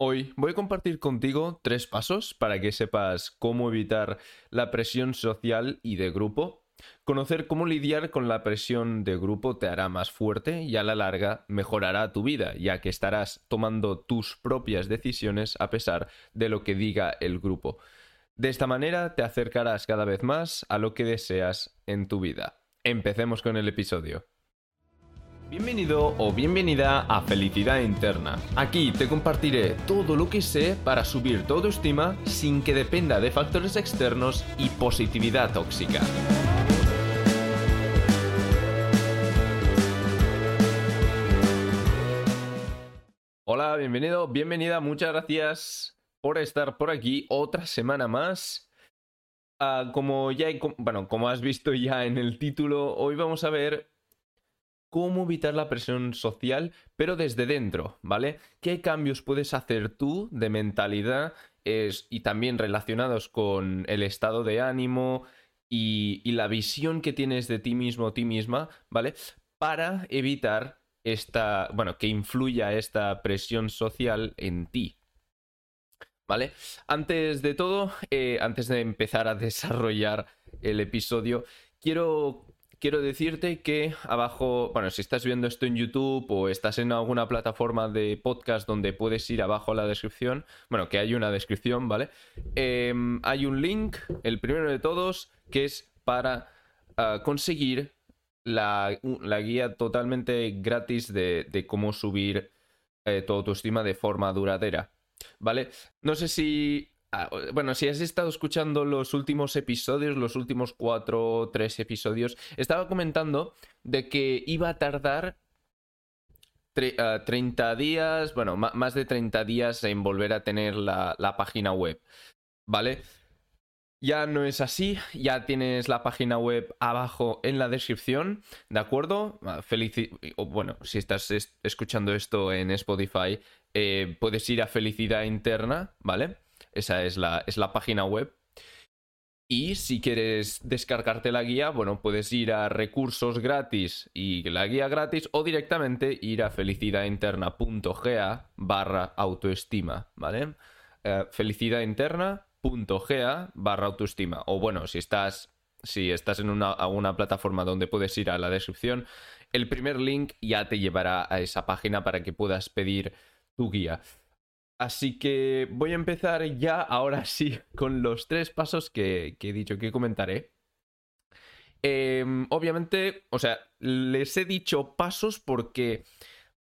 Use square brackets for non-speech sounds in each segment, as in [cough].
Hoy voy a compartir contigo tres pasos para que sepas cómo evitar la presión social y de grupo. Conocer cómo lidiar con la presión de grupo te hará más fuerte y a la larga mejorará tu vida, ya que estarás tomando tus propias decisiones a pesar de lo que diga el grupo. De esta manera te acercarás cada vez más a lo que deseas en tu vida. Empecemos con el episodio. Bienvenido o bienvenida a Felicidad Interna. Aquí te compartiré todo lo que sé para subir tu autoestima sin que dependa de factores externos y positividad tóxica. Hola, bienvenido, bienvenida, muchas gracias por estar por aquí otra semana más. Ah, como ya, bueno, como has visto ya en el título, hoy vamos a ver cómo evitar la presión social, pero desde dentro, ¿vale? ¿Qué cambios puedes hacer tú de mentalidad y también relacionados con el estado de ánimo y, y, la visión que tienes de ti mismo o ti misma, ¿vale? Para evitar esta, bueno, que influya esta presión social en ti. ¿Vale? Antes de todo, eh, antes de empezar a [laughs] desarrollar el episodio, quiero quiero decirte que abajo, bueno, si estás viendo esto en YouTube o estás en alguna plataforma de podcast donde puedes ir abajo a la descripción, bueno, que hay una descripción, ¿vale? Em, hay un link, el primero de todos, que es para ah, conseguir la, guía totalmente gratis de, cómo subir eh, tu autoestima de forma duradera, ¿vale? No sé si bueno, si has estado escuchando los últimos episodios, los últimos cuatro o tres episodios, estaba comentando de que iba a tardar 30 ah, días, bueno, más de 30 días en volver a tener la, página web, ¿vale? Ya no es así, ya tienes la página web abajo en la descripción, ¿de acuerdo? Ah, bueno, si estás escuchando esto en Spotify, eh, puedes ir a Felicidad Interna, ¿vale? Esa es la, es la página web. Y si quieres descargarte la guía, bueno, puedes ir a recursos gratis y la guía gratis o directamente ir a felicidadinterna.ga barra autoestima, ¿vale? Eh, felicidadinterna.ga barra autoestima. O bueno, si estás, si estás en una, alguna plataforma donde puedes ir a la descripción, el primer link ya te llevará a esa página para que puedas pedir tu guía. Así que voy a empezar ya, ahora sí, [laughs] con los tres pasos que, he dicho que comentaré. Em, obviamente, o sea, les he dicho pasos porque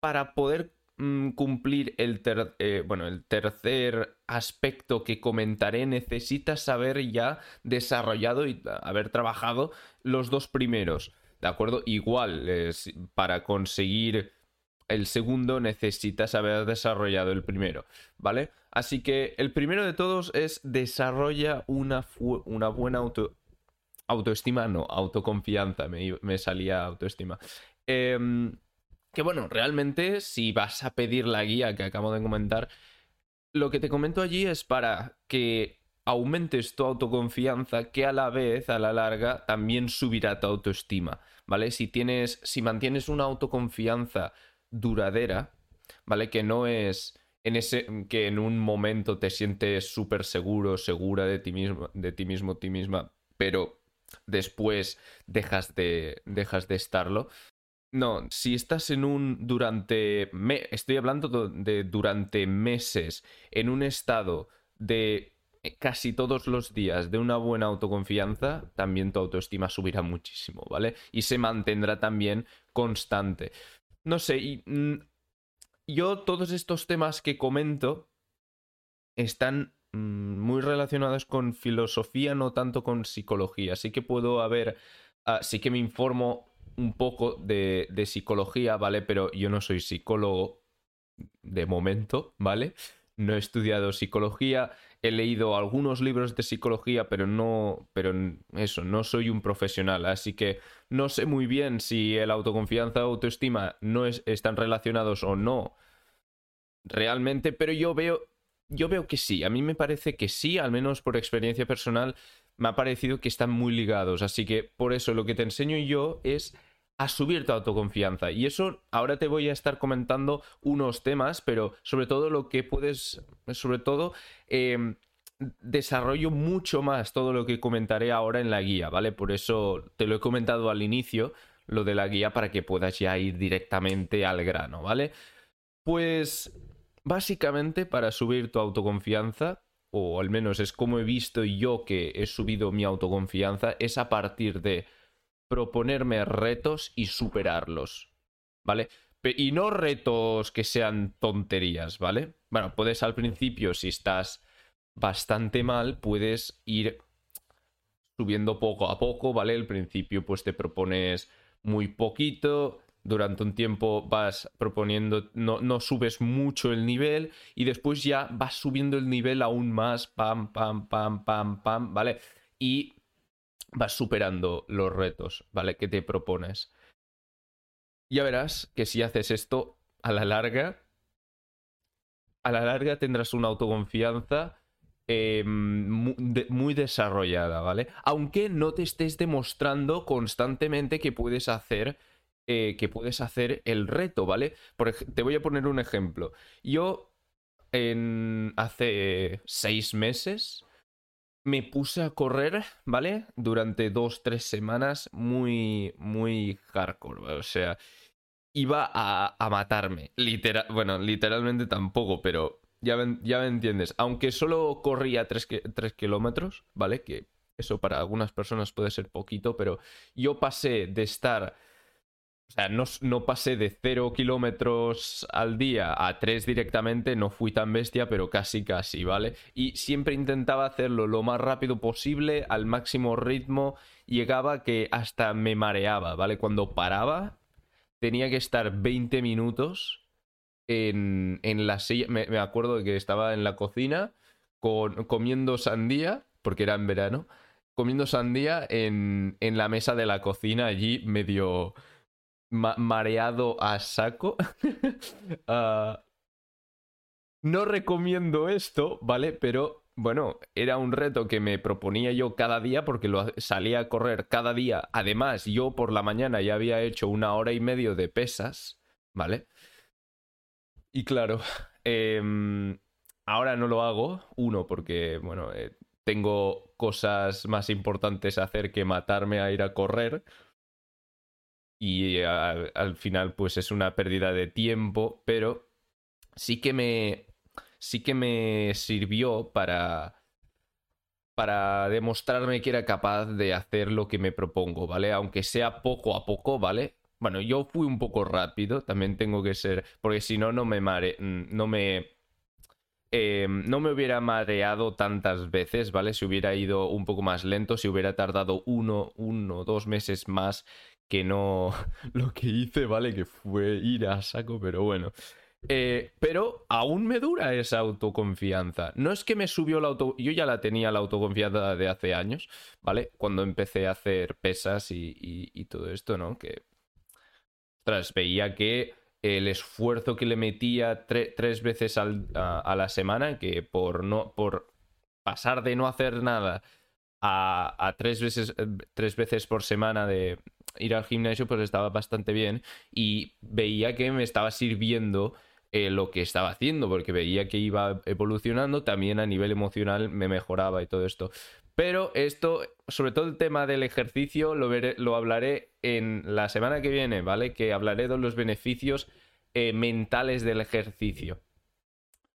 para poder mm, cumplir el, eh, bueno, el tercer aspecto que comentaré, necesitas haber ya desarrollado y haber trabajado los dos primeros. ¿De acuerdo? Igual, para conseguir el segundo necesitas haber desarrollado el primero, ¿vale? Así que el primero de todos es desarrolla una, una buena auto autoestima, no, autoconfianza, me, salía autoestima. Em, que bueno, realmente si vas a pedir la guía que acabo de comentar, lo que te comento allí es para que aumentes tu autoconfianza, que a la vez, a la larga, también subirá tu autoestima, ¿vale? Si tienes, si mantienes una autoconfianza duradera, ¿vale? Que no es en ese que en un momento te sientes súper seguro, segura de ti mismo, de ti mismo, ti misma, pero después dejas de dejas de estarlo. No, si estás en un durante me, estoy hablando de durante meses en un estado de casi todos los días de una buena autoconfianza, también tu autoestima subirá muchísimo, ¿vale? Y se mantendrá también constante. No sé, y, yo todos estos temas que comento están mm, muy relacionados con filosofía, no tanto con psicología. Así que puedo haber, ah, sí que me informo un poco de, de psicología, ¿vale? Pero yo no soy psicólogo de momento, ¿vale? No he estudiado psicología, he leído algunos libros de psicología, pero no, pero eso, no soy un profesional, así que no sé muy bien si el autoconfianza o autoestima no están relacionados o no realmente, pero yo veo, yo veo que sí, a mí me parece que sí, al menos por experiencia personal, me ha parecido que están muy ligados, así que por eso lo que te enseño yo es a subir tu autoconfianza. Y eso ahora te voy a estar comentando unos temas, pero sobre todo lo que puedes, sobre todo, em, desarrollo mucho más todo lo que comentaré ahora en la guía, ¿vale? Por eso te lo he comentado al inicio, lo de la guía, para que puedas ya ir directamente al grano, ¿vale? Pues básicamente para subir tu autoconfianza, o al menos es como he visto yo que he subido mi autoconfianza, es a partir de proponerme retos y superarlos, ¿vale? Y no retos que sean tonterías, ¿vale? Bueno, puedes al principio, si estás bastante mal, puedes ir subiendo poco a poco, ¿vale? Al principio pues te propones muy poquito, durante un tiempo vas proponiendo, no, no, subes mucho el nivel y después ya vas subiendo el nivel aún más, pam, pam, pam, pam, pam, ¿vale? Y vas superando los retos, ¿vale? Que te propones. Ya verás que si haces esto a la larga, a la larga tendrás una autoconfianza em, muy, desarrollada, ¿vale? Aunque no te estés demostrando constantemente que puedes hacer, eh, que puedes hacer el reto, ¿vale? te voy a poner un ejemplo. Yo en hace seis meses me puse a correr, ¿vale? Durante dos, tres semanas muy, muy hardcore, o sea, iba a, matarme. Bueno, literalmente tampoco, pero ya, ya me entiendes. Aunque solo corría tres, tres kilómetros, ¿vale? Que eso para algunas personas puede ser poquito, pero yo pasé de estar o sea, no, pasé de 0 kilómetros al día a 3 directamente, no fui tan bestia, pero casi casi, ¿vale? Y siempre intentaba hacerlo lo más rápido posible, al máximo ritmo, llegaba que hasta me mareaba, ¿vale? Cuando paraba, tenía que estar 20 minutos en, en la silla, me, acuerdo de que estaba en la cocina con, comiendo sandía, porque era en verano, comiendo sandía en, en la mesa de la cocina allí medio mareado a saco. [laughs] Ah, no recomiendo esto, ¿vale? Pero bueno, era un reto que me proponía yo cada día porque lo salía a correr cada día. Además, yo por la mañana ya había hecho una hora y medio de pesas, ¿vale? Y claro, [laughs] em, ahora no lo hago. Uno, porque, bueno, eh, tengo cosas más importantes a hacer que matarme a ir a correr y al, final pues es una pérdida de tiempo, pero sí que me sí que me sirvió para para demostrarme que era capaz de hacer lo que me propongo, ¿vale? Aunque sea poco a poco, ¿vale? Bueno, yo fui un poco rápido, también tengo que ser, porque si no no me mare, mm, no me eh, no me hubiera mareado tantas veces, ¿vale? Si hubiera ido un poco más lento, si hubiera tardado uno, uno, dos meses más que no [laughs] lo que hice, ¿vale? Que fue ir a saco, pero bueno. Eh, pero aún me dura esa autoconfianza. No es que me subió la auto... Yo ya la tenía la autoconfianza de hace años, ¿vale? Cuando empecé a hacer pesas y, todo esto, ¿no? Que... Ostras, veía que el esfuerzo que le metía tres veces a, la semana, que por no... por pasar de no hacer nada a, a tres, veces, tres veces por semana de, ir al gimnasio pues estaba bastante bien y veía que me estaba sirviendo eh, lo que estaba haciendo porque veía que iba evolucionando, también a nivel emocional me mejoraba y todo esto. Pero esto, sobre todo el tema del ejercicio, lo, lo hablaré en la semana que viene, ¿vale? Que hablaré de los beneficios eh, mentales del ejercicio,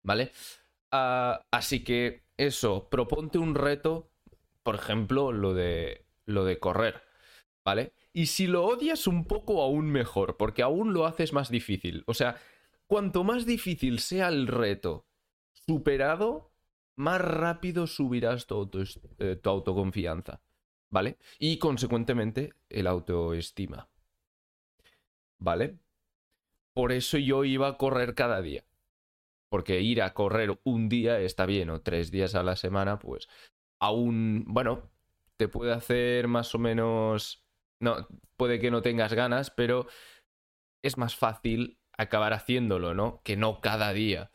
¿vale? Ah, así que eso, proponte un reto, por ejemplo, lo de, lo de correr, ¿vale? Y si lo odias un poco, aún mejor, porque aún lo haces más difícil. O sea, cuanto más difícil sea el reto superado, más rápido subirás tu, eh, tu autoconfianza. ¿Vale? Y consecuentemente el autoestima. ¿Vale? Por eso yo iba a correr cada día. Porque ir a correr un día está bien, o tres días a la semana, pues aún, bueno, te puede hacer más o menos no, puede que no tengas ganas, pero es más fácil acabar haciéndolo, ¿no? Que no cada día.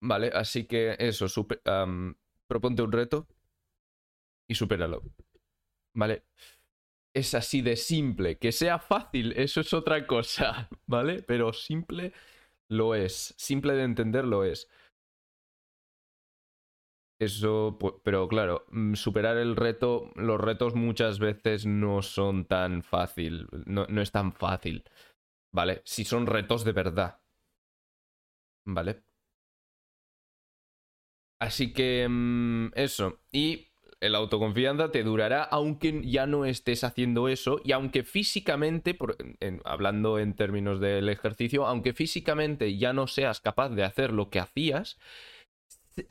Vale, así que eso, proponte un reto y supéralo. Vale. es así de simple. Que sea fácil, eso es otra cosa, [laughs] ¿vale? Pero simple lo es. Simple de entender lo es. Eso, pero claro, mm, superar el reto, los retos muchas veces no son tan fácil, no, no es tan fácil, ¿vale? Si son retos de verdad, ¿vale? Así que mm, eso, y el autoconfianza te durará aunque ya no estés haciendo eso y aunque físicamente, hablando en términos del ejercicio, aunque físicamente ya no seas capaz de hacer lo que hacías,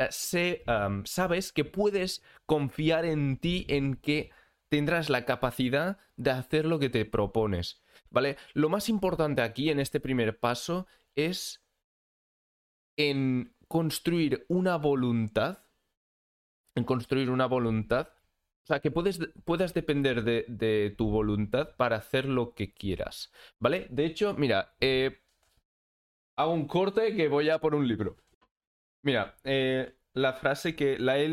se, sabes que puedes confiar en ti, en que tendrás la capacidad de hacer lo que te propones. ¿Vale? Lo más importante aquí en este primer paso es en construir una voluntad en construir una voluntad. O sea, que puedes, puedas depender de, tu voluntad para hacer lo que quieras. ¿Vale? De hecho, mira, eh, hago un corte que voy a por un libro. Mira, eh, la frase que la he,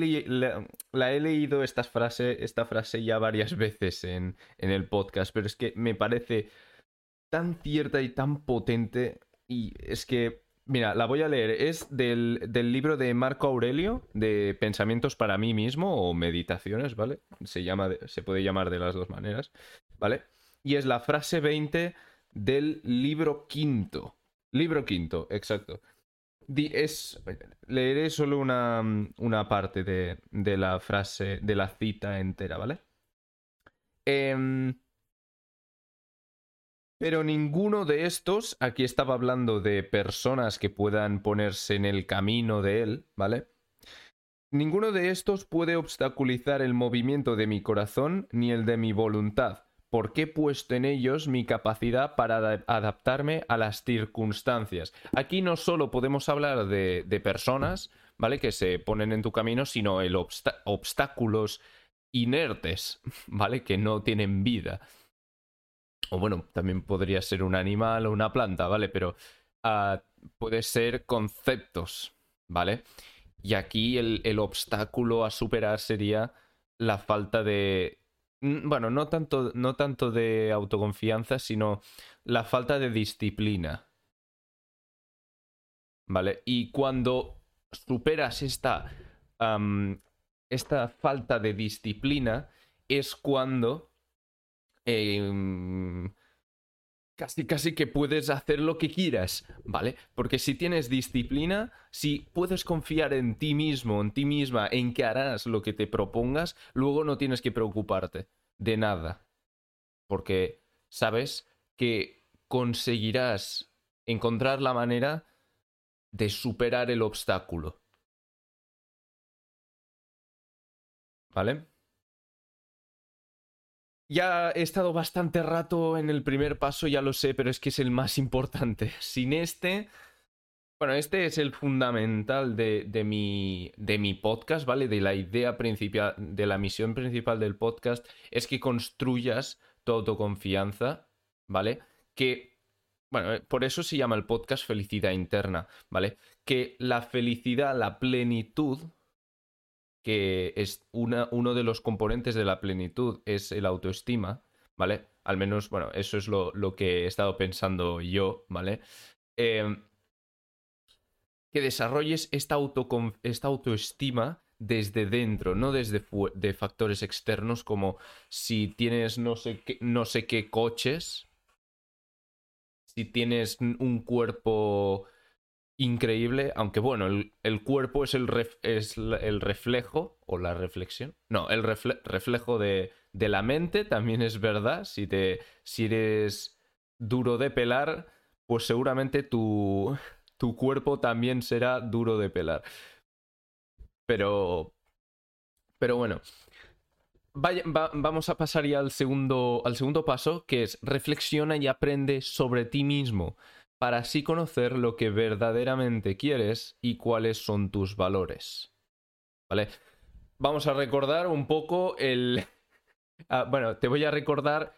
la, he, leído esta frase, esta frase ya varias [laughs] veces en, en el podcast, pero es que me parece tan cierta y tan potente y es que Mira, la voy a leer. Es del, libro de Marco Aurelio, de Pensamientos para mí mismo o Meditaciones, ¿vale? Se, llama se puede llamar de las dos maneras, ¿vale? Y es la frase 20 del libro quinto. Libro quinto, exacto. Es, leeré solo una, una parte de, de, la frase, de la cita entera, ¿vale? Eh, pero ninguno de estos, aquí estaba hablando de personas que puedan ponerse en el camino de él, ¿vale? Ninguno de estos puede obstaculizar el movimiento de mi corazón ni el de mi voluntad, porque he puesto en ellos mi capacidad para adaptarme a las circunstancias. Aquí no solo podemos hablar de, personas, ¿vale? Que se ponen en tu camino, sino el obstáculos inertes, [laughs] ¿vale? Que no tienen vida. O bueno, también podría ser un animal o una planta, ¿vale? Pero uh, puede ser conceptos, ¿vale? Y aquí el, obstáculo a superar sería la falta de. Bueno, no tanto, no tanto de autoconfianza, sino la falta de disciplina. ¿Vale? Y cuando superas esta. esta falta de disciplina, es cuando Em, casi casi que puedes hacer lo que quieras, ¿vale? Porque si tienes disciplina, si puedes confiar en ti mismo, en ti misma, en que harás lo que te propongas, luego no tienes que preocuparte de nada. Porque sabes que conseguirás encontrar la manera de superar el obstáculo. ¿Vale? Ya he estado bastante rato en el primer paso, ya lo sé, pero es que es el más importante. [laughs] Sin este... Bueno, este es el fundamental de, de, mi, de mi podcast, ¿vale? De la idea principal, de la misión principal del podcast, es que construyas tu autoconfianza, ¿vale? Que, bueno, eh, por eso se llama el podcast Felicidad Interna, ¿vale? Que la felicidad, la plenitud, que es una, uno de los componentes de la plenitud es el autoestima, ¿vale? Al menos, bueno, eso es lo, lo que he estado pensando yo, ¿vale? Em, que desarrolles esta, esta autoestima desde dentro, no desde de factores externos como si tienes no sé qué, no sé qué coches, si tienes un cuerpo increíble, aunque bueno, el, cuerpo es el, es el reflejo o la reflexión. No, el reflejo de, de, la mente también es verdad. Si, te, si eres duro de pelar, pues seguramente tu, [laughs] tu cuerpo también será duro de pelar. Pero... Pero bueno. vamos a pasar ya al segundo, al segundo paso, que es reflexiona y aprende sobre ti mismo para así conocer lo que verdaderamente quieres y cuáles son tus valores. ¿Vale? Vamos a recordar un poco el... [laughs] Ah, bueno, te voy a recordar,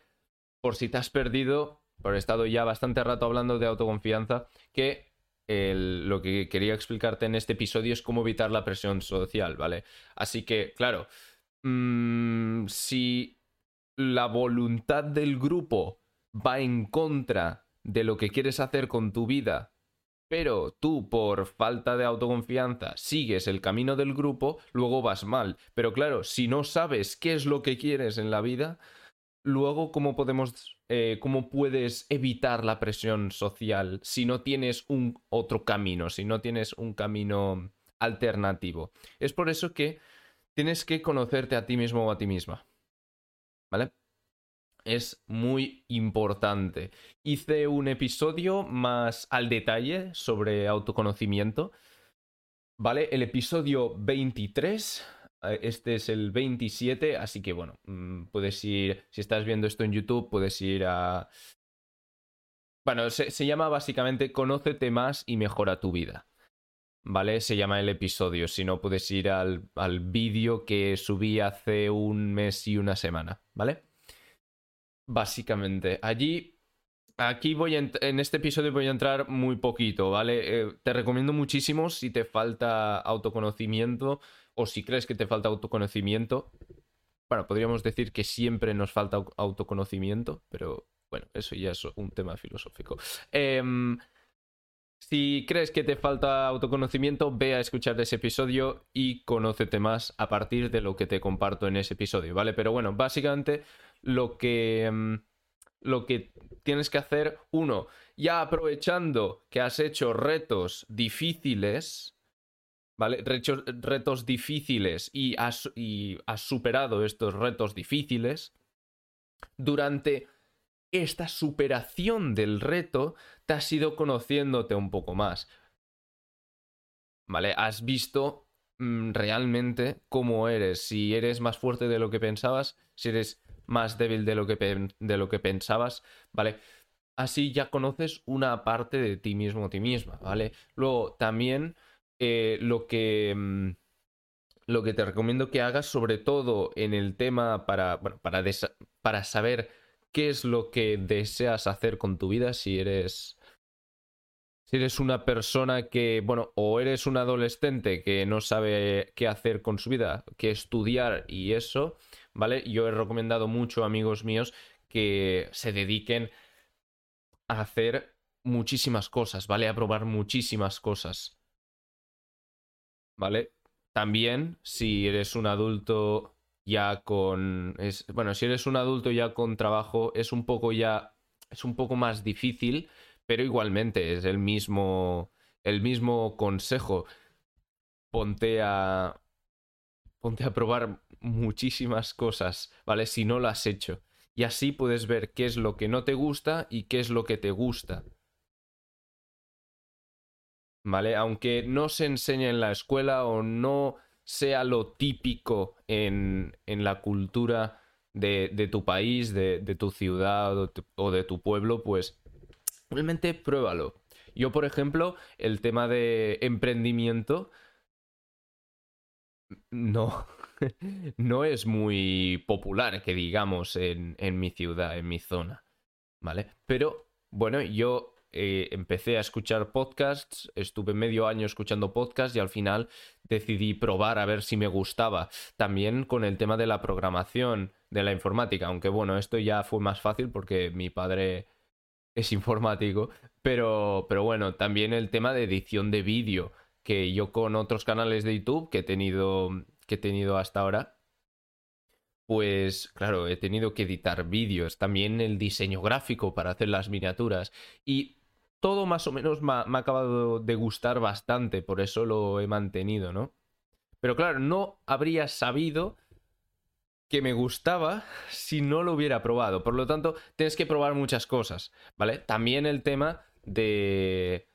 por si te has perdido, por he estado ya bastante rato hablando de autoconfianza, que lo que quería explicarte en este episodio es cómo evitar la presión social, ¿vale? Así que, claro, mm, si la voluntad del grupo va en contra de lo que quieres hacer con tu vida, pero tú por falta de autoconfianza sigues el camino del grupo, luego vas mal. Pero claro, si no sabes qué es lo que quieres en la vida, luego cómo podemos, eh, cómo puedes evitar la presión social si no tienes un otro camino, si no tienes un camino alternativo. Es por eso que tienes que conocerte a ti mismo o a ti misma. ¿Vale? Es muy importante. Hice un episodio más al detalle sobre autoconocimiento. ¿Vale? El episodio 23. Eh, este es el 27, así que bueno, mm, puedes ir, si estás viendo esto en YouTube, puedes ir a... Bueno, se, llama básicamente Conócete más y mejora tu vida. ¿Vale? Se llama el episodio. Si no, puedes ir al, al vídeo que subí hace un mes y una semana. ¿Vale? Básicamente. Allí, aquí voy en este episodio voy a entrar muy poquito, ¿vale? Eh, te recomiendo muchísimo si te falta autoconocimiento o si crees que te falta autoconocimiento. Bueno, podríamos decir que siempre nos falta autoconocimiento, pero bueno, eso ya es un tema filosófico. Em, si crees que te falta autoconocimiento, ve a escuchar ese episodio y conócete más a partir de lo que te comparto en ese episodio, ¿vale? Pero bueno, básicamente lo que, mm, lo que tienes que hacer, uno, ya aprovechando que has hecho retos difíciles, ¿vale? Retos, difíciles y has, y has superado estos retos difíciles, durante esta superación del reto, te has ido conociéndote un poco más. ¿Vale? Has visto realmente cómo eres, si eres más fuerte de lo que pensabas, si eres más débil de lo que, de lo que pensabas, ¿vale? Así ya conoces una parte de ti mismo ti misma, ¿vale? Luego también eh, lo que... Mm, lo que te recomiendo que hagas, sobre todo en el tema para, bueno, para, para saber qué es lo que deseas hacer con tu vida, si eres si eres una persona que, bueno, o eres un adolescente que no sabe qué hacer con su vida, qué estudiar y eso, ¿vale? Yo he recomendado mucho a amigos míos que se dediquen a hacer muchísimas cosas, ¿vale? A probar muchísimas cosas. ¿Vale? También, si eres un adulto ya con... Es, bueno, si eres un adulto ya con trabajo, es un poco ya... Es un poco más difícil, pero igualmente es el mismo... El mismo consejo. Ponte a... Ponte a probar muchísimas cosas, ¿vale? Si no lo has hecho. Y así puedes ver qué es lo que no te gusta y qué es lo que te gusta. ¿Vale? Aunque no se enseñe en la escuela o no sea lo típico en, en la cultura de, de tu país, de, de tu ciudad o, o de tu pueblo, pues realmente pruébalo. Yo, por ejemplo, el tema de emprendimiento, no, [laughs] no es muy popular, que digamos, en, mi ciudad, en mi zona, ¿vale? Pero, bueno, yo eh, empecé a escuchar podcasts, estuve medio año escuchando podcasts y al final decidí probar a ver si me gustaba. También con el tema de la programación, de la informática, aunque bueno, esto ya fue más fácil porque mi padre es informático, pero, pero bueno, también el tema de edición de vídeo, que yo con otros canales de YouTube que he tenido que he tenido hasta ahora, pues claro, he tenido que editar vídeos, también el diseño gráfico para hacer las miniaturas y todo más o menos me ha, acabado de gustar bastante, por eso lo he mantenido, ¿no? Pero claro, no habría sabido que me gustaba si no lo hubiera probado. Por lo tanto, tienes que probar muchas cosas, ¿vale? También el tema de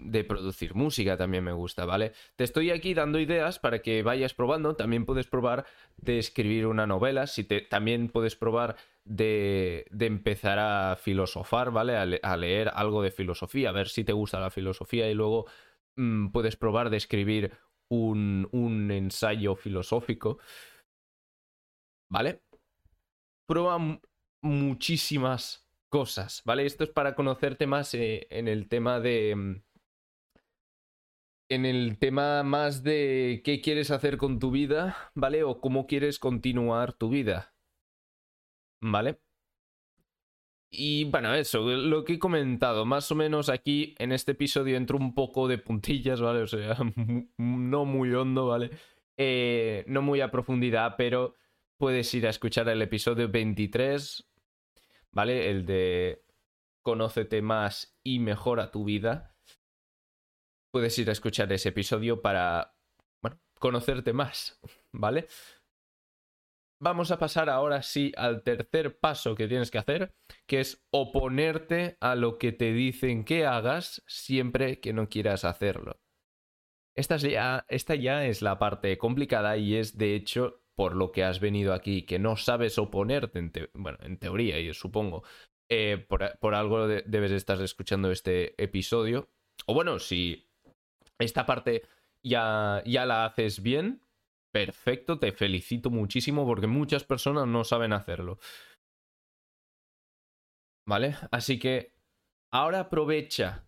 de producir música también me gusta, ¿vale? Te estoy aquí dando ideas para que vayas probando. También puedes probar de escribir una novela. Si te, también puedes probar de, de empezar a filosofar, ¿vale? A, leer algo de filosofía, a ver si te gusta la filosofía y luego mm, puedes probar de escribir un, un ensayo filosófico, ¿vale? Prueba muchísimas cosas, ¿vale? Esto es para conocerte más eh, en el tema de mm, en el tema más de qué quieres hacer con tu vida, ¿vale? O cómo quieres continuar tu vida. ¿Vale? Y bueno, eso, lo que he comentado, más o menos aquí en este episodio entro un poco de puntillas, ¿vale? O sea, [laughs] no muy hondo, ¿vale? Eh, no muy a profundidad, pero puedes ir a escuchar el episodio 23, ¿vale? El de Conócete más y mejora tu vida. Puedes ir a escuchar ese episodio para, bueno, conocerte más, ¿vale? Vamos a pasar ahora sí al tercer paso que tienes que hacer, que es oponerte a lo que te dicen que hagas siempre que no quieras hacerlo. Esta ya, esta ya es la parte complicada y es de hecho por lo que has venido aquí, que no sabes oponerte, bueno, en teoría, yo supongo, eh, por, algo debes estar escuchando este episodio. O bueno, si esta parte ya, ya la haces bien, perfecto, te felicito muchísimo porque muchas personas no saben hacerlo. ¿Vale? Así que ahora aprovecha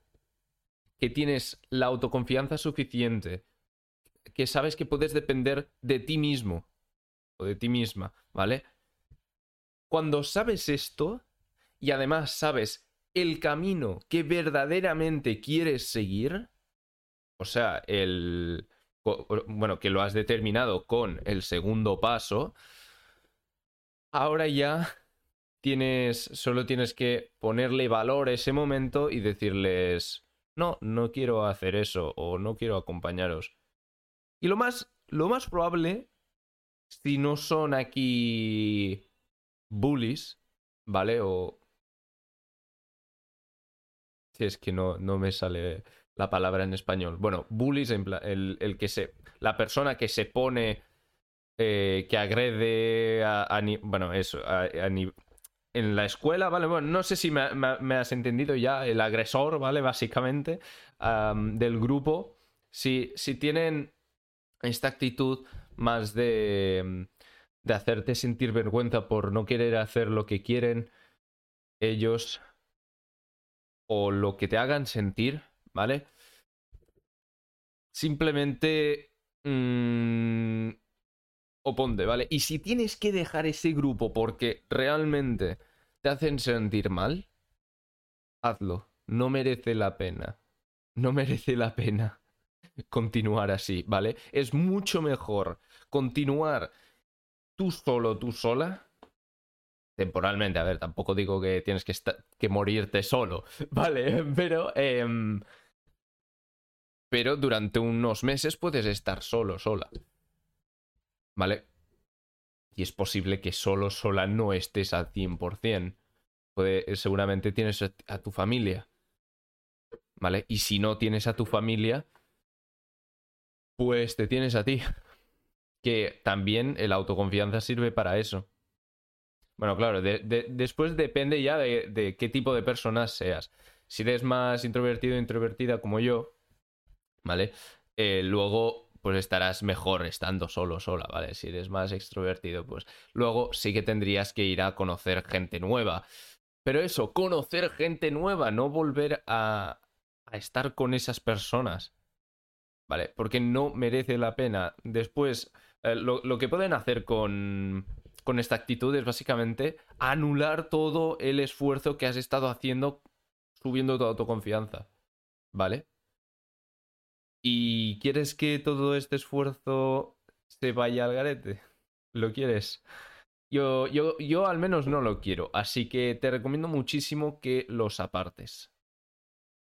que tienes la autoconfianza suficiente, que sabes que puedes depender de ti mismo de ti misma, ¿vale? Cuando sabes esto y además sabes el camino que verdaderamente quieres seguir, o sea, el, bueno, que lo has determinado con el segundo paso, ahora ya tienes, solo tienes que ponerle valor a ese momento y decirles, no, no quiero hacer eso o no quiero acompañaros. Y lo más, lo más probable, si no son aquí bullies, ¿vale? O... Si es que no, no me sale la palabra en español. Bueno, bullies, el, el que se. La persona que se pone. Eh, que agrede a, bueno, eso, en la escuela, ¿vale? Bueno, no sé si me, has entendido ya, el agresor, ¿vale? Básicamente, del grupo, si, si tienen esta actitud más de, de hacerte sentir vergüenza por no querer hacer lo que quieren ellos o lo que te hagan sentir, ¿vale? Simplemente... Mmm, oponte, ¿vale? Y si tienes que dejar ese grupo porque realmente te hacen sentir mal, hazlo. No merece la pena. No merece la pena [laughs] continuar así, ¿vale? Es mucho mejor continuar tú solo, tú sola, temporalmente. A ver, tampoco digo que tienes que, que morirte solo, [laughs] ¿vale? Pero, em, pero durante unos meses puedes estar solo, sola. ¿Vale? Y es posible que solo, sola no estés al 100%. Puede, seguramente tienes a tu familia. ¿Vale? Y si no tienes a tu familia, pues te tienes a ti. Que también el autoconfianza sirve para eso. Bueno, claro, después depende ya de, qué tipo de persona seas. Si eres más introvertido o introvertida como yo, ¿vale? Eh, luego pues estarás mejor estando solo, sola, ¿vale? Si eres más extrovertido, pues luego sí que tendrías que ir a conocer gente nueva. Pero eso, conocer gente nueva, no volver a, a estar con esas personas. ¿Vale? Porque no merece la pena. Después, eh, lo, lo, que pueden hacer con, con esta actitud es básicamente anular todo el esfuerzo que has estado haciendo subiendo tu autoconfianza. ¿Vale? ¿Y quieres que todo este esfuerzo se vaya al garete? ¿Lo quieres? Yo, yo, yo al menos no lo quiero, así que te recomiendo muchísimo que los apartes.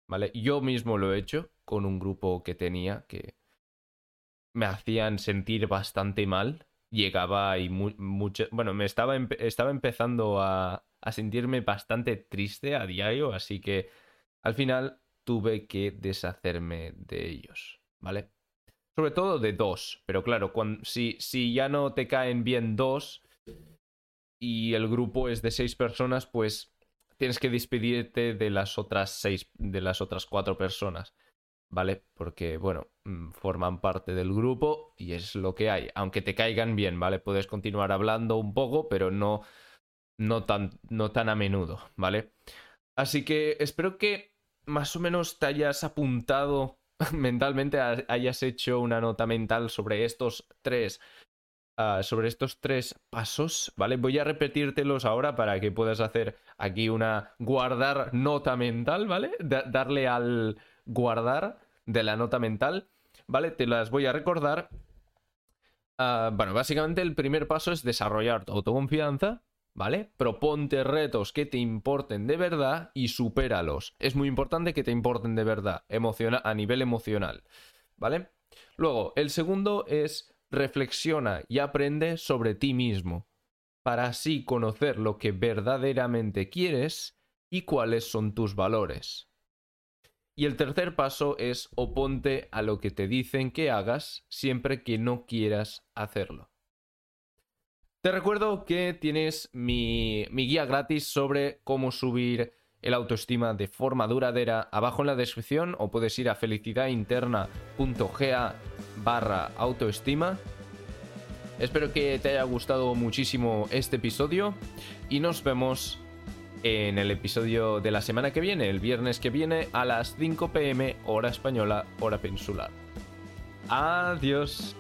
¿Vale? Yo mismo lo he hecho con un grupo que tenía que me hacían sentir bastante mal. Llegaba y mucho... Bueno, me estaba, estaba empezando a, a sentirme bastante triste a diario, así que al final tuve que deshacerme de ellos, ¿vale? Sobre todo de dos, pero claro, si, si ya no te caen bien dos y el grupo es de seis personas, pues tienes que despedirte de las otras seis, de las otras cuatro personas, ¿vale? Porque, bueno, mm, forman parte del grupo y es lo que hay. Aunque te caigan bien, ¿vale? Puedes continuar hablando un poco, pero no, no, tan, no tan a menudo, ¿vale? Así que espero que más o menos te hayas apuntado [laughs] mentalmente, hayas hecho una nota mental sobre estos tres ah, sobre estos tres pasos, ¿vale? Voy a repetírtelos ahora para que puedas hacer aquí una guardar nota mental, ¿vale? darle al guardar de la nota mental, ¿vale? Te las voy a recordar. Ah, bueno, básicamente el primer paso es desarrollar tu autoconfianza, ¿vale? Proponte retos que te importen de verdad y supéralos. Es muy importante que te importen de verdad, a nivel emocional, ¿vale? Luego, el segundo es reflexiona y aprende sobre ti mismo, para así conocer lo que verdaderamente quieres y cuáles son tus valores. Y el tercer paso es oponte a lo que te dicen que hagas siempre que no quieras hacerlo. Te recuerdo que tienes mi, guía gratis sobre cómo subir el autoestima de forma duradera abajo en la descripción o puedes ir a felicidadinterna.ga barra autoestima. Espero que te haya gustado muchísimo este episodio y nos vemos en el episodio de la semana que viene, el viernes que viene a las 5 pm hora española, hora peninsular. Adiós.